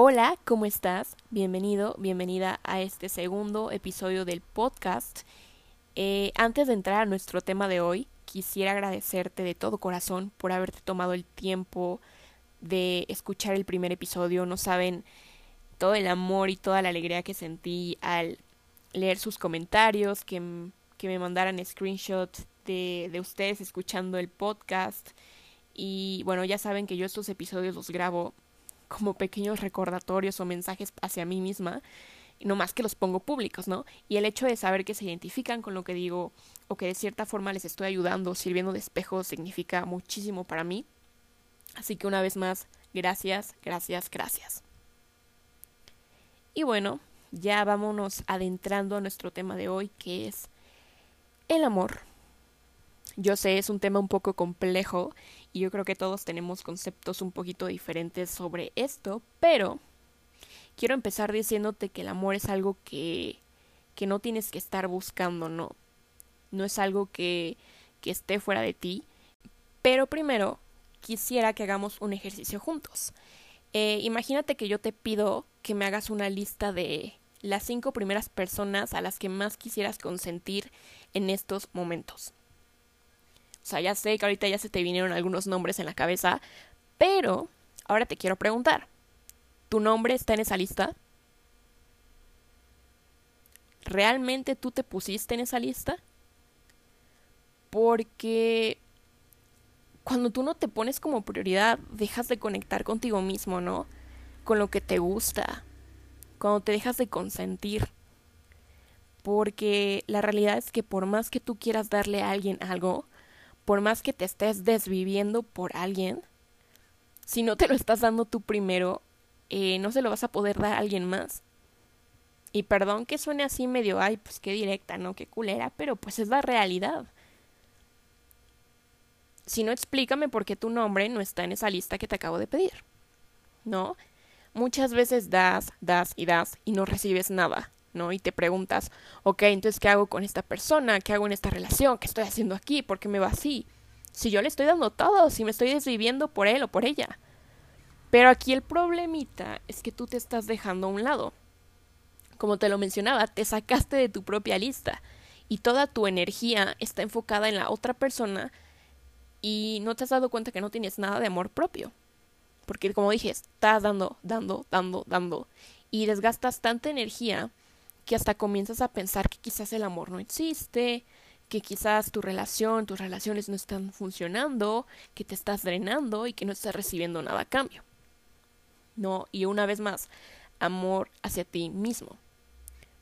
Hola, ¿cómo estás? Bienvenido, bienvenida a este segundo episodio del podcast. Eh, antes de entrar a nuestro tema de hoy, quisiera agradecerte de todo corazón por haberte tomado el tiempo de escuchar el primer episodio. No saben todo el amor y toda la alegría que sentí al leer sus comentarios, que, que me mandaran screenshots de, de ustedes escuchando el podcast. Y bueno, ya saben que yo estos episodios los grabo como pequeños recordatorios o mensajes hacia mí misma, no más que los pongo públicos, ¿no? Y el hecho de saber que se identifican con lo que digo o que de cierta forma les estoy ayudando, sirviendo de espejo, significa muchísimo para mí. Así que una vez más, gracias, gracias, gracias. Y bueno, ya vámonos adentrando a nuestro tema de hoy, que es el amor. Yo sé, es un tema un poco complejo y yo creo que todos tenemos conceptos un poquito diferentes sobre esto, pero quiero empezar diciéndote que el amor es algo que, que no tienes que estar buscando, no. No es algo que, que esté fuera de ti. Pero primero quisiera que hagamos un ejercicio juntos. Eh, imagínate que yo te pido que me hagas una lista de las cinco primeras personas a las que más quisieras consentir en estos momentos. Sea, ya sé que ahorita ya se te vinieron algunos nombres en la cabeza, pero ahora te quiero preguntar, ¿tu nombre está en esa lista? ¿Realmente tú te pusiste en esa lista? Porque cuando tú no te pones como prioridad, dejas de conectar contigo mismo, ¿no? Con lo que te gusta. Cuando te dejas de consentir. Porque la realidad es que por más que tú quieras darle a alguien algo, por más que te estés desviviendo por alguien, si no te lo estás dando tú primero, eh, no se lo vas a poder dar a alguien más. Y perdón que suene así medio, ay, pues qué directa, ¿no? Qué culera, pero pues es la realidad. Si no, explícame por qué tu nombre no está en esa lista que te acabo de pedir. ¿No? Muchas veces das, das y das y no recibes nada. ¿No? Y te preguntas, ok, entonces, ¿qué hago con esta persona? ¿Qué hago en esta relación? ¿Qué estoy haciendo aquí? ¿Por qué me va así? Si yo le estoy dando todo, si me estoy desviviendo por él o por ella. Pero aquí el problemita es que tú te estás dejando a un lado. Como te lo mencionaba, te sacaste de tu propia lista y toda tu energía está enfocada en la otra persona y no te has dado cuenta que no tienes nada de amor propio. Porque como dije, estás dando, dando, dando, dando y desgastas tanta energía que hasta comienzas a pensar que quizás el amor no existe, que quizás tu relación, tus relaciones no están funcionando, que te estás drenando y que no estás recibiendo nada a cambio. No, y una vez más, amor hacia ti mismo.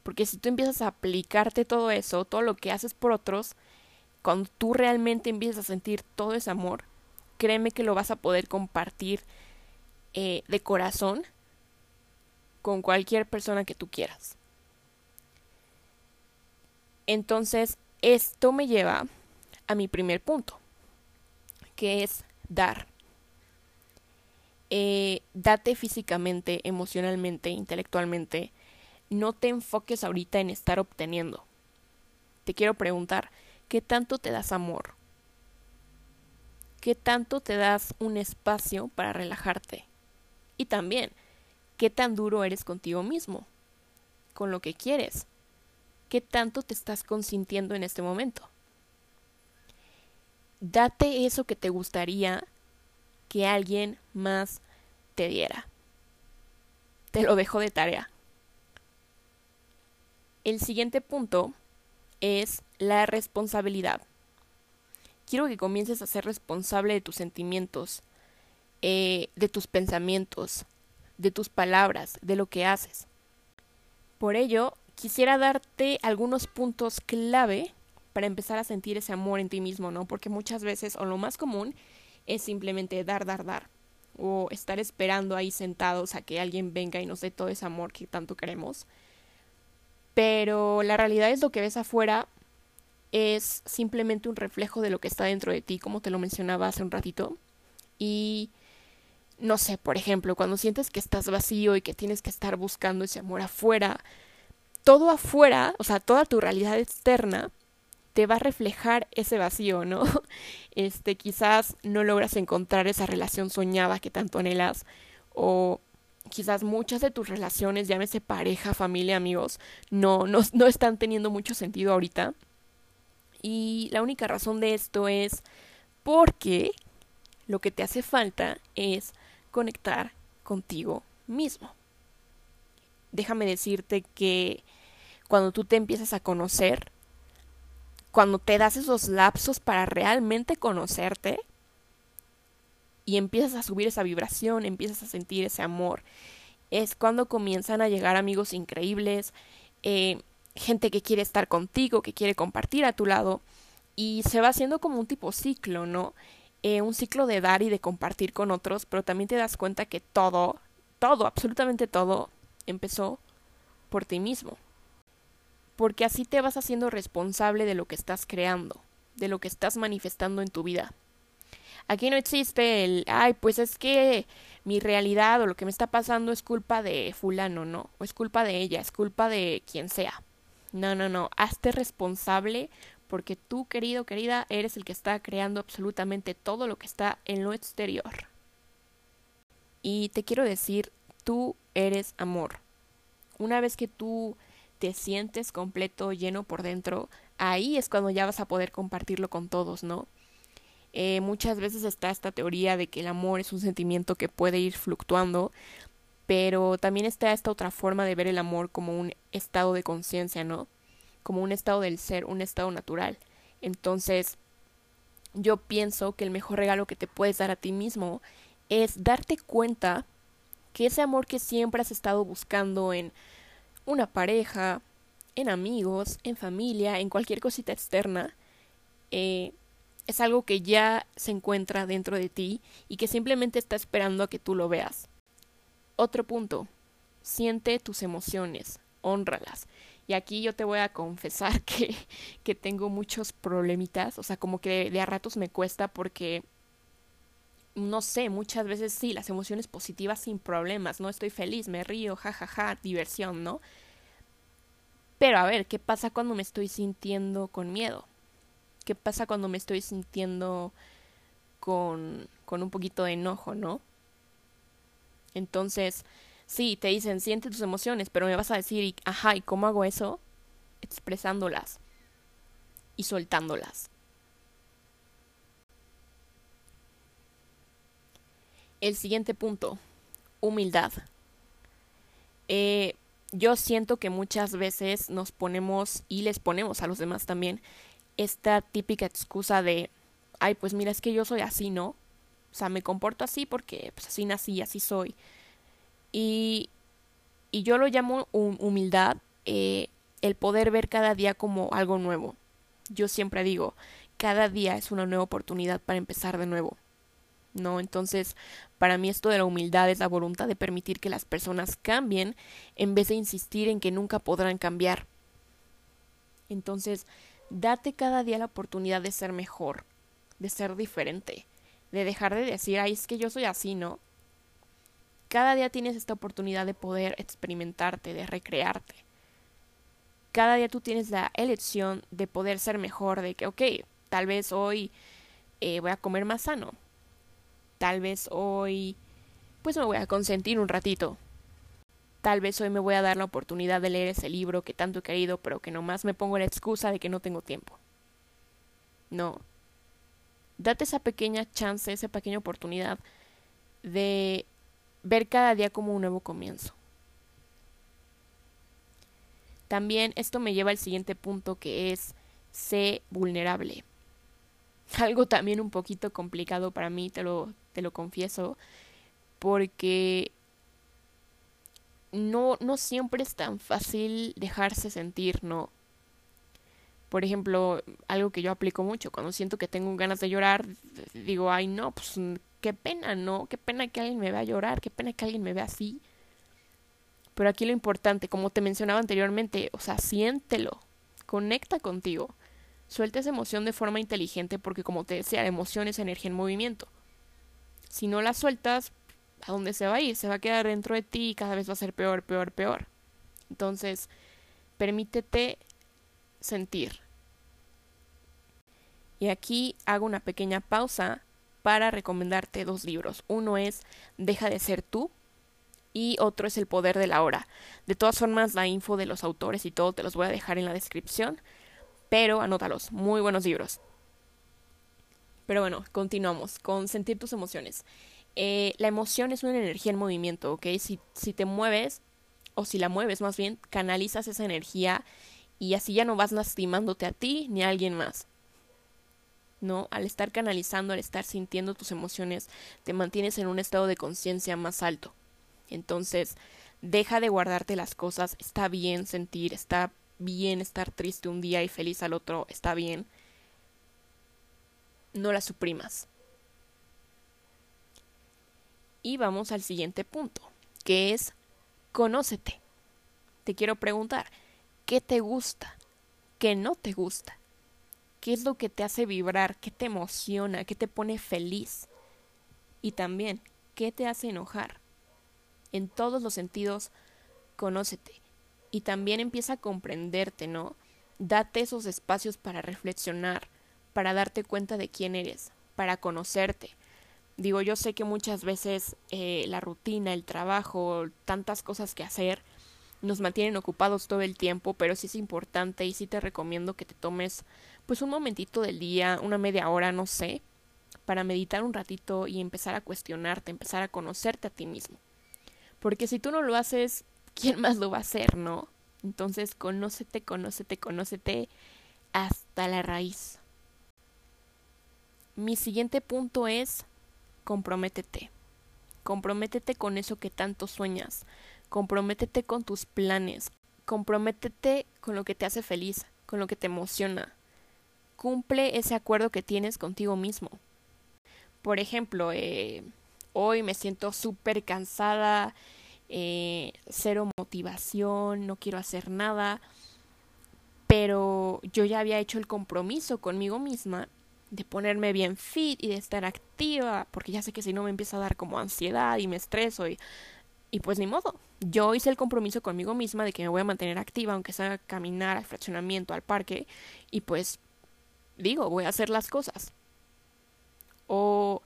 Porque si tú empiezas a aplicarte todo eso, todo lo que haces por otros, cuando tú realmente empiezas a sentir todo ese amor, créeme que lo vas a poder compartir eh, de corazón con cualquier persona que tú quieras. Entonces, esto me lleva a mi primer punto, que es dar. Eh, date físicamente, emocionalmente, intelectualmente. No te enfoques ahorita en estar obteniendo. Te quiero preguntar, ¿qué tanto te das amor? ¿Qué tanto te das un espacio para relajarte? Y también, ¿qué tan duro eres contigo mismo? Con lo que quieres qué tanto te estás consintiendo en este momento. Date eso que te gustaría que alguien más te diera. Te lo dejo de tarea. El siguiente punto es la responsabilidad. Quiero que comiences a ser responsable de tus sentimientos, eh, de tus pensamientos, de tus palabras, de lo que haces. Por ello, quisiera darte algunos puntos clave para empezar a sentir ese amor en ti mismo, ¿no? Porque muchas veces, o lo más común, es simplemente dar, dar, dar. O estar esperando ahí sentados a que alguien venga y nos dé todo ese amor que tanto queremos. Pero la realidad es lo que ves afuera es simplemente un reflejo de lo que está dentro de ti, como te lo mencionaba hace un ratito. Y no sé, por ejemplo, cuando sientes que estás vacío y que tienes que estar buscando ese amor afuera, todo afuera, o sea, toda tu realidad externa te va a reflejar ese vacío, ¿no? Este, quizás no logras encontrar esa relación soñada que tanto anhelas o quizás muchas de tus relaciones, llámese pareja, familia, amigos, no, no, no están teniendo mucho sentido ahorita. Y la única razón de esto es porque lo que te hace falta es conectar contigo mismo. Déjame decirte que cuando tú te empiezas a conocer, cuando te das esos lapsos para realmente conocerte y empiezas a subir esa vibración, empiezas a sentir ese amor, es cuando comienzan a llegar amigos increíbles, eh, gente que quiere estar contigo, que quiere compartir a tu lado, y se va haciendo como un tipo ciclo, ¿no? Eh, un ciclo de dar y de compartir con otros, pero también te das cuenta que todo, todo, absolutamente todo, empezó por ti mismo. Porque así te vas haciendo responsable de lo que estás creando, de lo que estás manifestando en tu vida. Aquí no existe el, ay, pues es que mi realidad o lo que me está pasando es culpa de fulano, ¿no? O es culpa de ella, es culpa de quien sea. No, no, no, hazte responsable porque tú, querido, querida, eres el que está creando absolutamente todo lo que está en lo exterior. Y te quiero decir, tú eres amor. Una vez que tú te sientes completo, lleno por dentro, ahí es cuando ya vas a poder compartirlo con todos, ¿no? Eh, muchas veces está esta teoría de que el amor es un sentimiento que puede ir fluctuando, pero también está esta otra forma de ver el amor como un estado de conciencia, ¿no? Como un estado del ser, un estado natural. Entonces, yo pienso que el mejor regalo que te puedes dar a ti mismo es darte cuenta que ese amor que siempre has estado buscando en una pareja, en amigos, en familia, en cualquier cosita externa, eh, es algo que ya se encuentra dentro de ti y que simplemente está esperando a que tú lo veas. Otro punto, siente tus emociones, honralas. Y aquí yo te voy a confesar que, que tengo muchos problemitas, o sea, como que de a ratos me cuesta porque no sé, muchas veces sí, las emociones positivas sin problemas, no estoy feliz, me río, jajaja, diversión, ¿no? Pero a ver, ¿qué pasa cuando me estoy sintiendo con miedo? ¿Qué pasa cuando me estoy sintiendo con, con un poquito de enojo, ¿no? Entonces, sí, te dicen, siente tus emociones, pero me vas a decir, ajá, ¿y cómo hago eso? Expresándolas y soltándolas. El siguiente punto, humildad. Eh, yo siento que muchas veces nos ponemos y les ponemos a los demás también esta típica excusa de, ay, pues mira, es que yo soy así, ¿no? O sea, me comporto así porque pues así nací, así soy. Y, y yo lo llamo humildad, eh, el poder ver cada día como algo nuevo. Yo siempre digo, cada día es una nueva oportunidad para empezar de nuevo. ¿No? Entonces, para mí esto de la humildad es la voluntad de permitir que las personas cambien en vez de insistir en que nunca podrán cambiar. Entonces, date cada día la oportunidad de ser mejor, de ser diferente, de dejar de decir, ay, es que yo soy así, ¿no? Cada día tienes esta oportunidad de poder experimentarte, de recrearte. Cada día tú tienes la elección de poder ser mejor, de que, ok, tal vez hoy eh, voy a comer más sano, Tal vez hoy pues me voy a consentir un ratito. Tal vez hoy me voy a dar la oportunidad de leer ese libro que tanto he querido, pero que nomás me pongo la excusa de que no tengo tiempo. No. Date esa pequeña chance, esa pequeña oportunidad de ver cada día como un nuevo comienzo. También esto me lleva al siguiente punto que es sé vulnerable. Algo también un poquito complicado para mí, te lo, te lo confieso, porque no, no siempre es tan fácil dejarse sentir, ¿no? Por ejemplo, algo que yo aplico mucho, cuando siento que tengo ganas de llorar, digo, ay no, pues qué pena, ¿no? Qué pena que alguien me vea llorar, qué pena que alguien me vea así. Pero aquí lo importante, como te mencionaba anteriormente, o sea, siéntelo, conecta contigo. Suelta esa emoción de forma inteligente porque como te decía, la emoción es energía en movimiento. Si no la sueltas, ¿a dónde se va a ir? Se va a quedar dentro de ti y cada vez va a ser peor, peor, peor. Entonces, permítete sentir. Y aquí hago una pequeña pausa para recomendarte dos libros. Uno es Deja de ser tú y otro es El poder de la hora. De todas formas, la info de los autores y todo te los voy a dejar en la descripción, pero anótalos, muy buenos libros. Pero bueno, continuamos con sentir tus emociones. Eh, la emoción es una energía en movimiento, ¿ok? Si, si te mueves, o si la mueves más bien, canalizas esa energía y así ya no vas lastimándote a ti ni a alguien más. ¿no? Al estar canalizando, al estar sintiendo tus emociones, te mantienes en un estado de conciencia más alto. Entonces, deja de guardarte las cosas, está bien sentir, está bien estar triste un día y feliz al otro, está bien. No las suprimas. Y vamos al siguiente punto, que es conócete. Te quiero preguntar, ¿qué te gusta? ¿Qué no te gusta? ¿Qué es lo que te hace vibrar? ¿Qué te emociona? ¿Qué te pone feliz? Y también, ¿qué te hace enojar? en todos los sentidos, conócete y también empieza a comprenderte, ¿no? Date esos espacios para reflexionar, para darte cuenta de quién eres, para conocerte. Digo, yo sé que muchas veces eh, la rutina, el trabajo, tantas cosas que hacer, nos mantienen ocupados todo el tiempo, pero sí es importante y sí te recomiendo que te tomes pues un momentito del día, una media hora, no sé, para meditar un ratito y empezar a cuestionarte, empezar a conocerte a ti mismo. Porque si tú no lo haces, ¿quién más lo va a hacer, no? Entonces, conócete, conócete, conócete hasta la raíz. Mi siguiente punto es comprométete. Comprométete con eso que tanto sueñas. Comprométete con tus planes. Comprométete con lo que te hace feliz, con lo que te emociona. Cumple ese acuerdo que tienes contigo mismo. Por ejemplo, eh, hoy me siento súper cansada, eh, cero motivación, no quiero hacer nada, pero yo ya había hecho el compromiso conmigo misma de ponerme bien fit y de estar activa, porque ya sé que si no me empieza a dar como ansiedad y me estreso y, y pues ni modo. Yo hice el compromiso conmigo misma de que me voy a mantener activa, aunque sea caminar al fraccionamiento, al parque, y pues digo, voy a hacer las cosas. O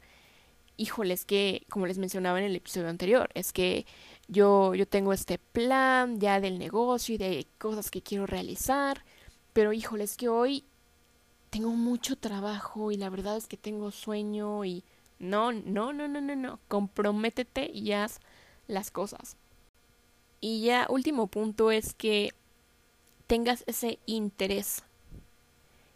híjole, es que, como les mencionaba en el episodio anterior, es que yo, yo tengo este plan ya del negocio y de cosas que quiero realizar, pero híjole, es que hoy tengo mucho trabajo y la verdad es que tengo sueño y no, no, no, no, no, no, comprométete y haz las cosas. Y ya último punto es que tengas ese interés.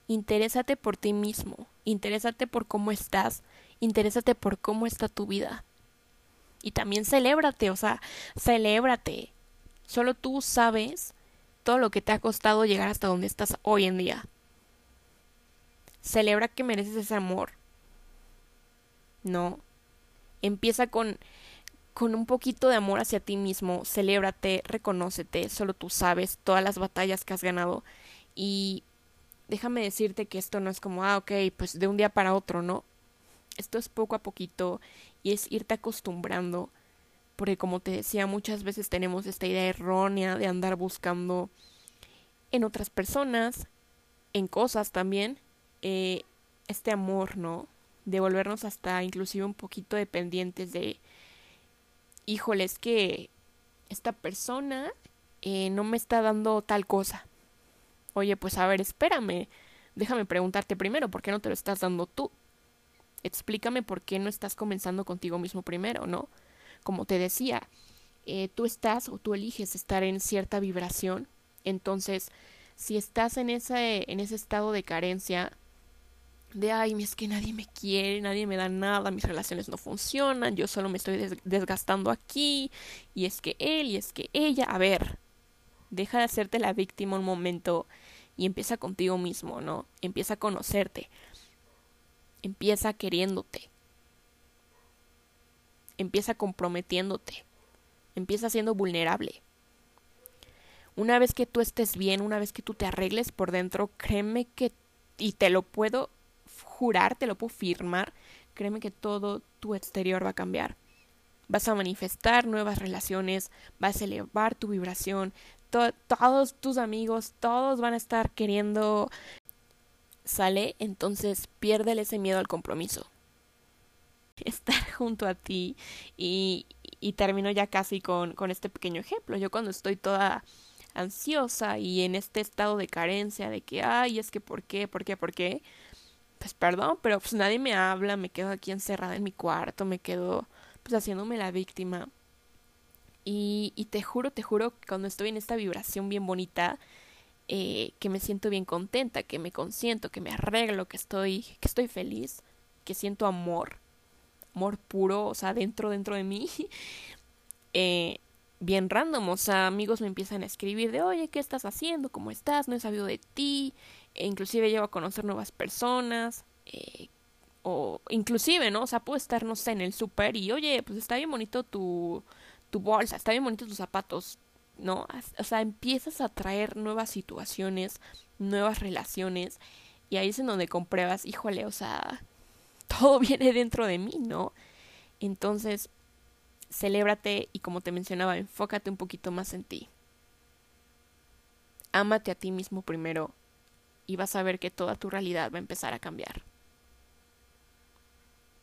Interésate por ti mismo, interésate por cómo estás, interésate por cómo está tu vida. Y también celébrate, o sea, celébrate. Solo tú sabes todo lo que te ha costado llegar hasta donde estás hoy en día. Celebra que mereces ese amor. No. Empieza con con un poquito de amor hacia ti mismo, celébrate, reconócete, solo tú sabes todas las batallas que has ganado y déjame decirte que esto no es como, ah, ok, pues de un día para otro, ¿no? Esto es poco a poquito y es irte acostumbrando, porque como te decía, muchas veces tenemos esta idea errónea de andar buscando en otras personas, en cosas también, eh, este amor, ¿no? De volvernos hasta inclusive un poquito dependientes de, híjole, es que esta persona eh, no me está dando tal cosa. Oye, pues a ver, espérame, déjame preguntarte primero, ¿por qué no te lo estás dando tú? explícame por qué no estás comenzando contigo mismo primero, ¿no? Como te decía, eh, tú estás o tú eliges estar en cierta vibración, entonces si estás en ese, en ese estado de carencia, de ay, es que nadie me quiere, nadie me da nada, mis relaciones no funcionan, yo solo me estoy desgastando aquí, y es que él, y es que ella, a ver, deja de hacerte la víctima un momento y empieza contigo mismo, ¿no? Empieza a conocerte. Empieza queriéndote. Empieza comprometiéndote. Empieza siendo vulnerable. Una vez que tú estés bien, una vez que tú te arregles por dentro, créeme que, y te lo puedo jurar, te lo puedo firmar, créeme que todo tu exterior va a cambiar. Vas a manifestar nuevas relaciones, vas a elevar tu vibración, todos tus amigos, todos van a estar queriendo sale, entonces piérdele ese miedo al compromiso. Estar junto a ti y, y termino ya casi con, con este pequeño ejemplo. Yo cuando estoy toda ansiosa y en este estado de carencia de que, ay, es que por qué, por qué, por qué, pues perdón, pero pues nadie me habla, me quedo aquí encerrada en mi cuarto, me quedo pues haciéndome la víctima. Y, te juro, te juro que cuando estoy en esta vibración bien bonita, eh, que me siento bien contenta, que me consiento, que me arreglo, que estoy, que estoy feliz, que siento amor, amor puro, o sea, dentro, dentro de mí, eh, bien random, o sea, amigos me empiezan a escribir de, oye, ¿qué estás haciendo? ¿Cómo estás? No he sabido de ti, inclusive llevo a conocer nuevas personas, eh, o inclusive, ¿no? O sea, puedo estar, no sé, en el súper y, oye, pues está bien bonito tu, tu bolsa, está bien bonito tus zapatos, ¿no? O sea, empiezas a traer nuevas situaciones, nuevas relaciones, y ahí es en donde compruebas, híjole, o sea, todo viene dentro de mí, ¿no? Entonces, celébrate y como te mencionaba, enfócate un poquito más en ti. Ámate a ti mismo primero y vas a ver que toda tu realidad va a empezar a cambiar.